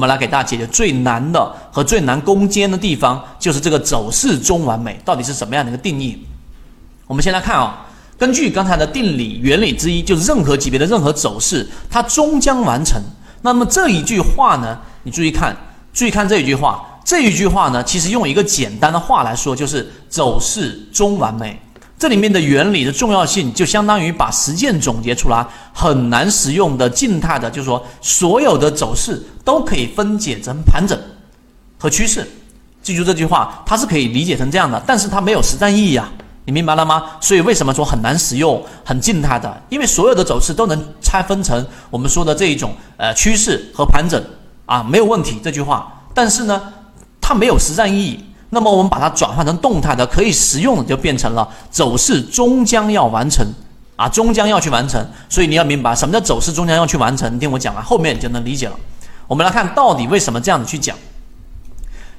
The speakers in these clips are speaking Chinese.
我们来给大家解决最难的和最难攻坚的地方，就是这个走势中完美到底是什么样的一个定义？我们先来看啊，根据刚才的定理原理之一，就是任何级别的任何走势，它终将完成。那么这一句话呢，你注意看，注意看这一句话，这一句话呢，其实用一个简单的话来说，就是走势中完美。这里面的原理的重要性，就相当于把实践总结出来，很难实用的静态的，就是说所有的走势都可以分解成盘整和趋势。记住这句话，它是可以理解成这样的，但是它没有实战意义啊，你明白了吗？所以为什么说很难实用、很静态的？因为所有的走势都能拆分成我们说的这一种呃趋势和盘整啊，没有问题这句话，但是呢，它没有实战意义。那么我们把它转换成动态的，可以实用的，就变成了走势终将要完成，啊，终将要去完成。所以你要明白什么叫走势终将要去完成。听我讲完，后面你就能理解了。我们来看到底为什么这样子去讲。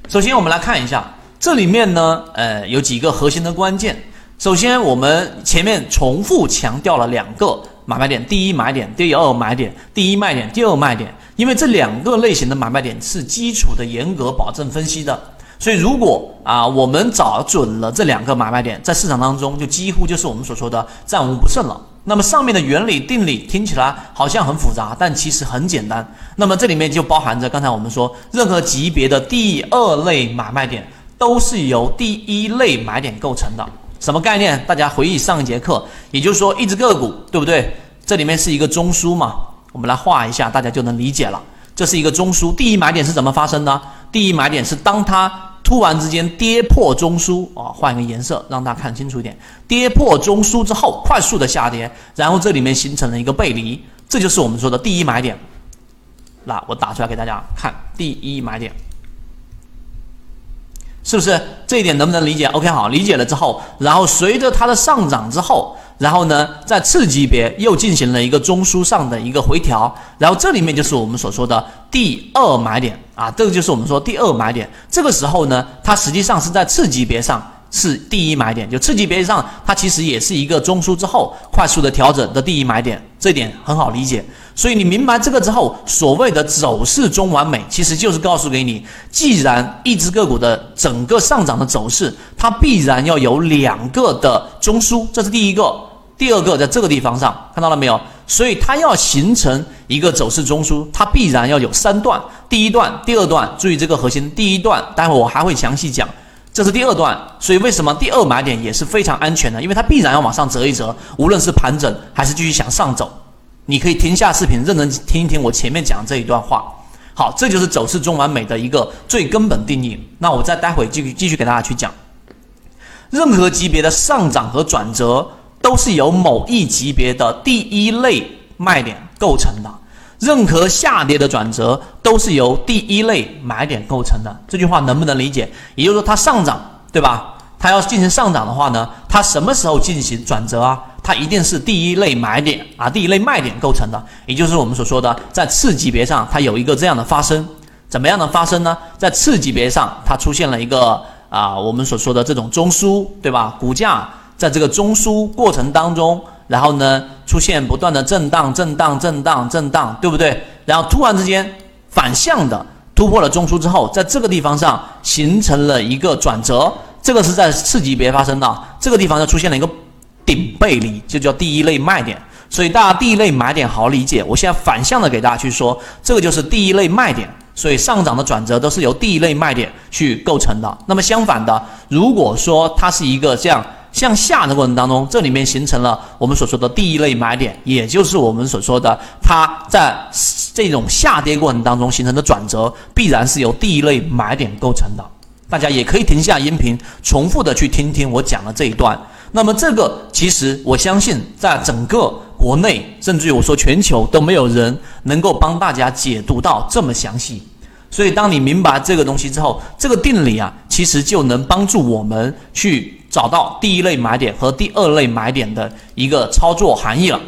首先我们来看一下这里面呢，呃，有几个核心的关键。首先我们前面重复强调了两个买卖点：第一买点，第二买点；第一卖点，第二卖点。因为这两个类型的买卖点是基础的严格保证分析的。所以，如果啊，我们找准了这两个买卖点，在市场当中就几乎就是我们所说的战无不胜了。那么上面的原理定理听起来好像很复杂，但其实很简单。那么这里面就包含着刚才我们说，任何级别的第二类买卖点都是由第一类买点构成的。什么概念？大家回忆上一节课，也就是说一只个股，对不对？这里面是一个中枢嘛，我们来画一下，大家就能理解了。这是一个中枢，第一买点是怎么发生的？第一买点是当它突然之间跌破中枢啊，换一个颜色让大家看清楚一点。跌破中枢之后，快速的下跌，然后这里面形成了一个背离，这就是我们说的第一买点。那我打出来给大家看，第一买点，是不是这一点能不能理解？OK，好，理解了之后，然后随着它的上涨之后。然后呢，在次级别又进行了一个中枢上的一个回调，然后这里面就是我们所说的第二买点啊，这个就是我们说第二买点。这个时候呢，它实际上是在次级别上是第一买点，就次级别上它其实也是一个中枢之后快速的调整的第一买点，这点很好理解。所以你明白这个之后，所谓的走势中完美，其实就是告诉给你，既然一只个股的整个上涨的走势，它必然要有两个的中枢，这是第一个。第二个在这个地方上看到了没有？所以它要形成一个走势中枢，它必然要有三段：第一段、第二段。注意这个核心，第一段，待会我还会详细讲。这是第二段，所以为什么第二买点也是非常安全的？因为它必然要往上折一折，无论是盘整还是继续向上走。你可以停下视频，认真听一听我前面讲这一段话。好，这就是走势中完美的一个最根本定义。那我再待会继续继续给大家去讲，任何级别的上涨和转折。都是由某一级别的第一类卖点构成的，任何下跌的转折都是由第一类买点构成的。这句话能不能理解？也就是说，它上涨，对吧？它要进行上涨的话呢，它什么时候进行转折啊？它一定是第一类买点啊，第一类卖点构成的，也就是我们所说的在次级别上它有一个这样的发生，怎么样的发生呢？在次级别上它出现了一个啊，我们所说的这种中枢，对吧？股价。在这个中枢过程当中，然后呢出现不断的震荡、震荡、震荡、震荡，对不对？然后突然之间反向的突破了中枢之后，在这个地方上形成了一个转折，这个是在次级别发生的，这个地方就出现了一个顶背离，就叫第一类卖点。所以大家第一类买点好理解，我现在反向的给大家去说，这个就是第一类卖点。所以上涨的转折都是由第一类卖点去构成的。那么相反的，如果说它是一个这样。向下的过程当中，这里面形成了我们所说的第一类买点，也就是我们所说的它在这种下跌过程当中形成的转折，必然是由第一类买点构成的。大家也可以停下音频，重复的去听听我讲的这一段。那么这个其实我相信，在整个国内，甚至于我说全球都没有人能够帮大家解读到这么详细。所以当你明白这个东西之后，这个定理啊，其实就能帮助我们去。找到第一类买点和第二类买点的一个操作含义了。